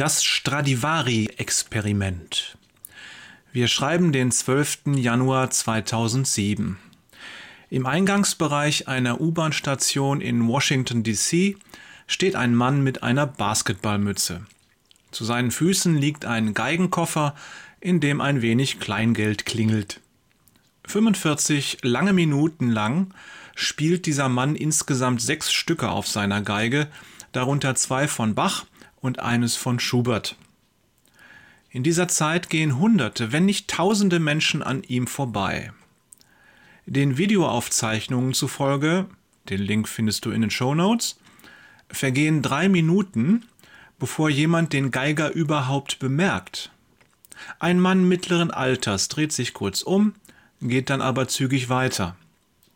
Das Stradivari-Experiment. Wir schreiben den 12. Januar 2007. Im Eingangsbereich einer U-Bahn-Station in Washington, D.C. steht ein Mann mit einer Basketballmütze. Zu seinen Füßen liegt ein Geigenkoffer, in dem ein wenig Kleingeld klingelt. 45 lange Minuten lang spielt dieser Mann insgesamt sechs Stücke auf seiner Geige, darunter zwei von Bach und eines von Schubert. In dieser Zeit gehen Hunderte, wenn nicht Tausende Menschen an ihm vorbei. Den Videoaufzeichnungen zufolge, den Link findest du in den Show Notes, vergehen drei Minuten, bevor jemand den Geiger überhaupt bemerkt. Ein Mann mittleren Alters dreht sich kurz um, geht dann aber zügig weiter.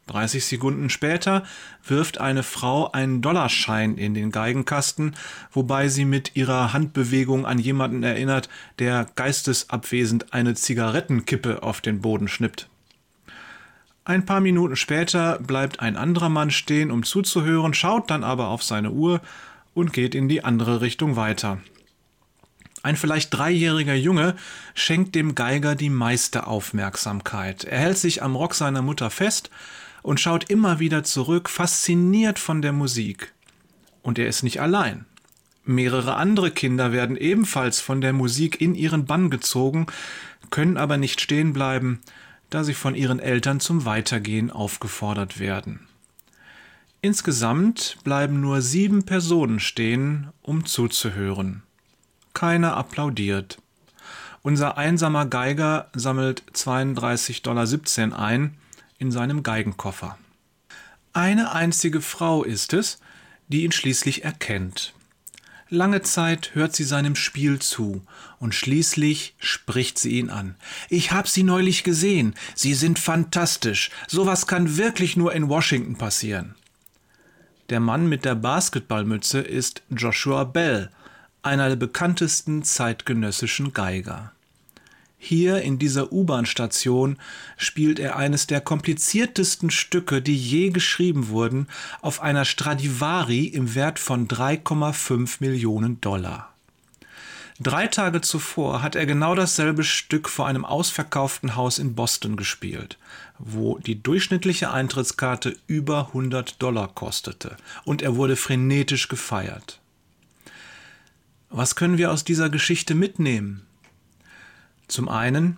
30 Sekunden später wirft eine Frau einen Dollarschein in den Geigenkasten, wobei sie mit ihrer Handbewegung an jemanden erinnert, der geistesabwesend eine Zigarettenkippe auf den Boden schnippt. Ein paar Minuten später bleibt ein anderer Mann stehen, um zuzuhören, schaut dann aber auf seine Uhr und geht in die andere Richtung weiter. Ein vielleicht dreijähriger Junge schenkt dem Geiger die meiste Aufmerksamkeit. Er hält sich am Rock seiner Mutter fest und schaut immer wieder zurück, fasziniert von der Musik. Und er ist nicht allein. Mehrere andere Kinder werden ebenfalls von der Musik in ihren Bann gezogen, können aber nicht stehen bleiben, da sie von ihren Eltern zum Weitergehen aufgefordert werden. Insgesamt bleiben nur sieben Personen stehen, um zuzuhören. Keiner applaudiert. Unser einsamer Geiger sammelt 32,17 Dollar ein, in seinem Geigenkoffer. Eine einzige Frau ist es, die ihn schließlich erkennt. Lange Zeit hört sie seinem Spiel zu und schließlich spricht sie ihn an. Ich hab sie neulich gesehen. Sie sind fantastisch. Sowas kann wirklich nur in Washington passieren. Der Mann mit der Basketballmütze ist Joshua Bell, einer der bekanntesten zeitgenössischen Geiger. Hier in dieser U-Bahn-Station spielt er eines der kompliziertesten Stücke, die je geschrieben wurden, auf einer Stradivari im Wert von 3,5 Millionen Dollar. Drei Tage zuvor hat er genau dasselbe Stück vor einem ausverkauften Haus in Boston gespielt, wo die durchschnittliche Eintrittskarte über 100 Dollar kostete, und er wurde frenetisch gefeiert. Was können wir aus dieser Geschichte mitnehmen? Zum einen,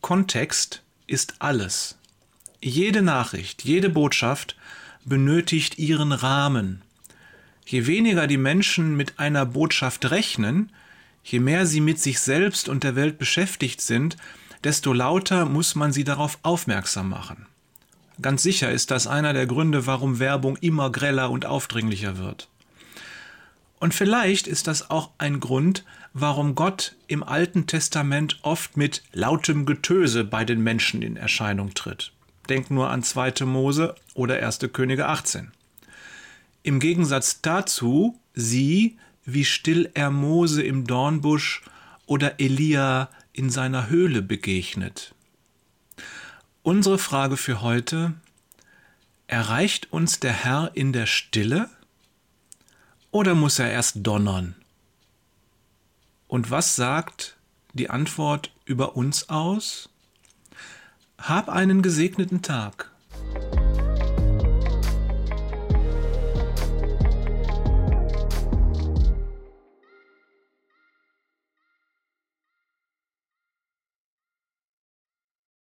Kontext ist alles. Jede Nachricht, jede Botschaft benötigt ihren Rahmen. Je weniger die Menschen mit einer Botschaft rechnen, je mehr sie mit sich selbst und der Welt beschäftigt sind, desto lauter muss man sie darauf aufmerksam machen. Ganz sicher ist das einer der Gründe, warum Werbung immer greller und aufdringlicher wird. Und vielleicht ist das auch ein Grund, warum Gott im Alten Testament oft mit lautem Getöse bei den Menschen in Erscheinung tritt. Denk nur an 2. Mose oder 1. Könige 18. Im Gegensatz dazu sieh, wie still er Mose im Dornbusch oder Elia in seiner Höhle begegnet. Unsere Frage für heute, erreicht uns der Herr in der Stille? Oder muss er erst donnern? Und was sagt die Antwort über uns aus? Hab einen gesegneten Tag.